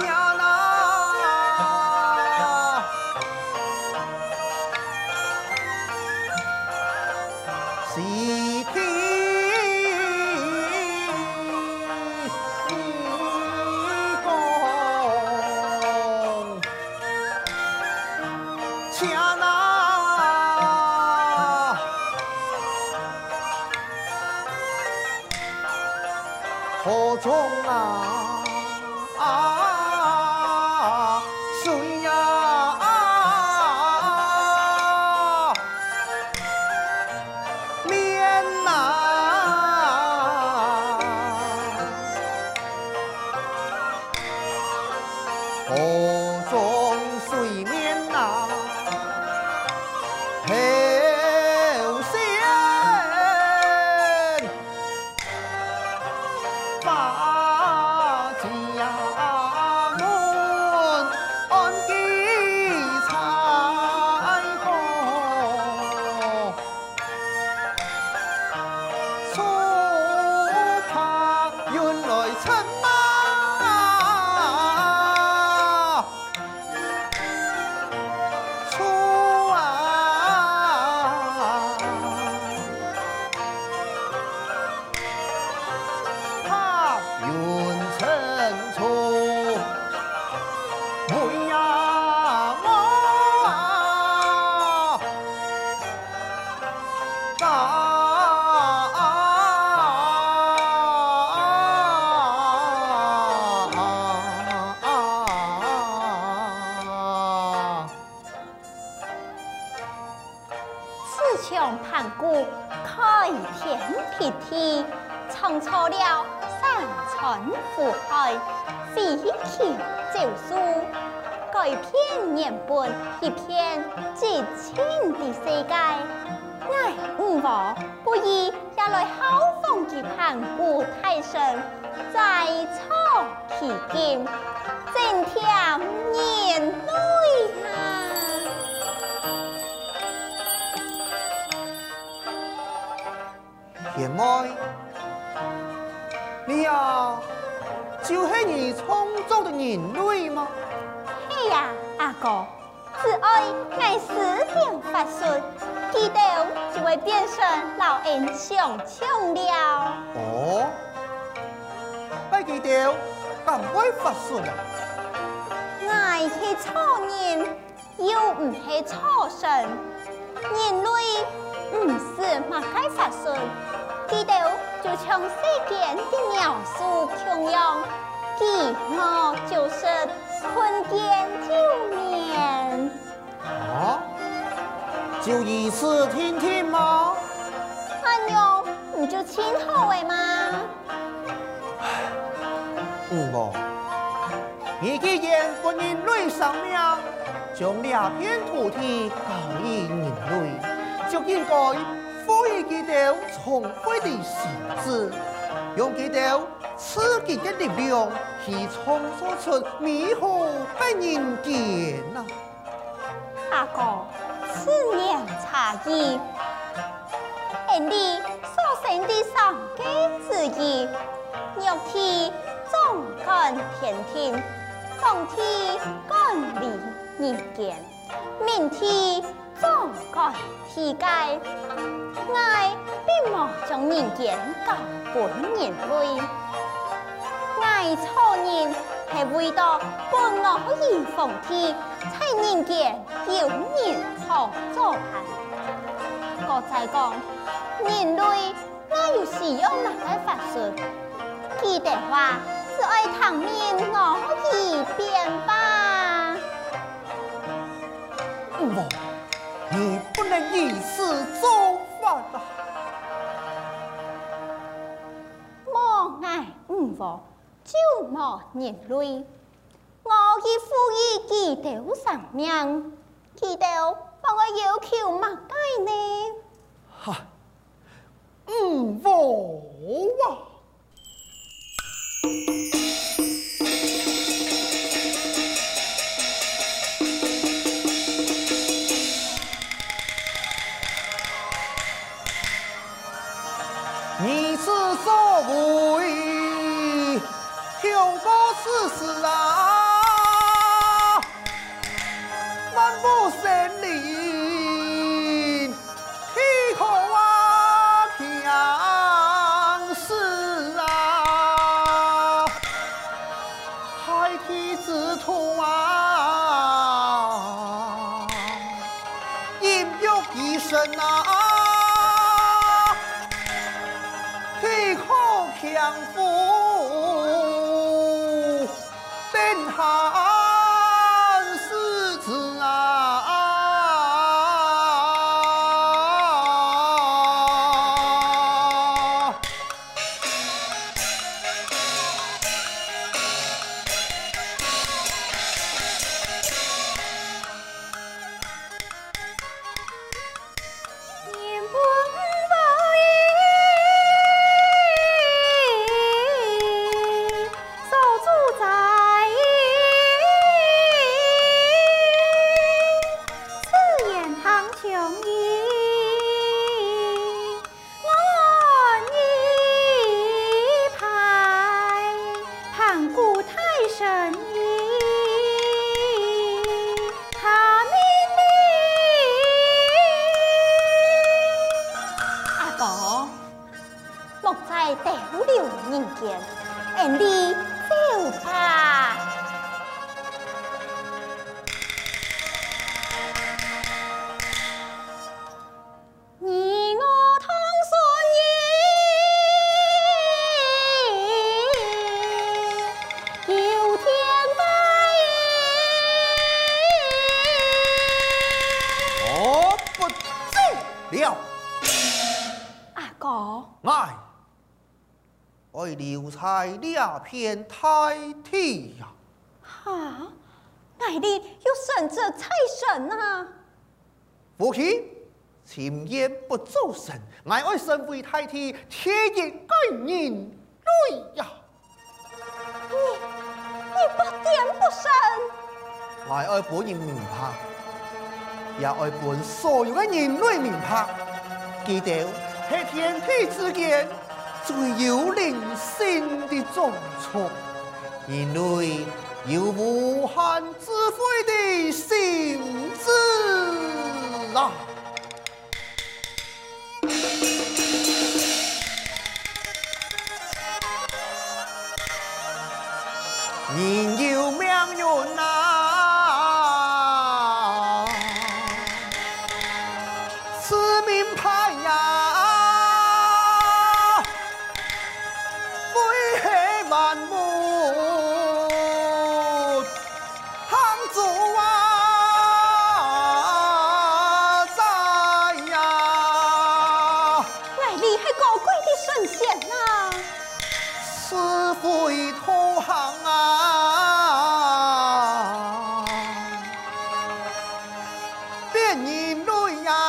家哪西天一宫中啊把。四强盘古开天辟地，创造了山川湖海，飞禽走兽，改变原本一片寂静的世界。哎，五娃，不如也来好风的盘古太神，再创奇景，增天年。创造的人类吗？哎呀，阿哥。只爱爱死定发顺，记得就会变成老英雄强了。哦，不记得敢会发顺啊？爱是错人，又唔是错神，人类唔是马该发顺，记得就像世间的描述同样，记我就是困见九年。啊，就一次听听吗？哎呦，你就亲后的吗？嗯不，你既然不人类生命，将两片土地交予人类，就应该赋予佢哋聪慧的心智，用佢哋刺激的力量去创造出美好的人间呐。阿哥，此言差矣。俺哋所生的上计之意，玉体总感天庭，凤体感离人间，明体总感世界。爱并无将人间交本人类，爱错人系为到本我而凤体。在人间有人好做伴，我再讲人类哪有使用哪个法术？记得话是爱唐面我一遍吧。五王，你不能以此作反啊！莫爱五王，就莫人类。我去赋予记得生命，记得帮我要求乜解呢？哈，俺哋走吧。留才两片太体呀！哈，爱你又神着财神啊！父亲，前言不做神，乃爱身为太体，天也该人类呀！你你不点不神，乃爱本人明白，也爱本所有的人类明白，记得喺天地之间。最有灵性的种族，人类有无限智慧的心智啊！有太体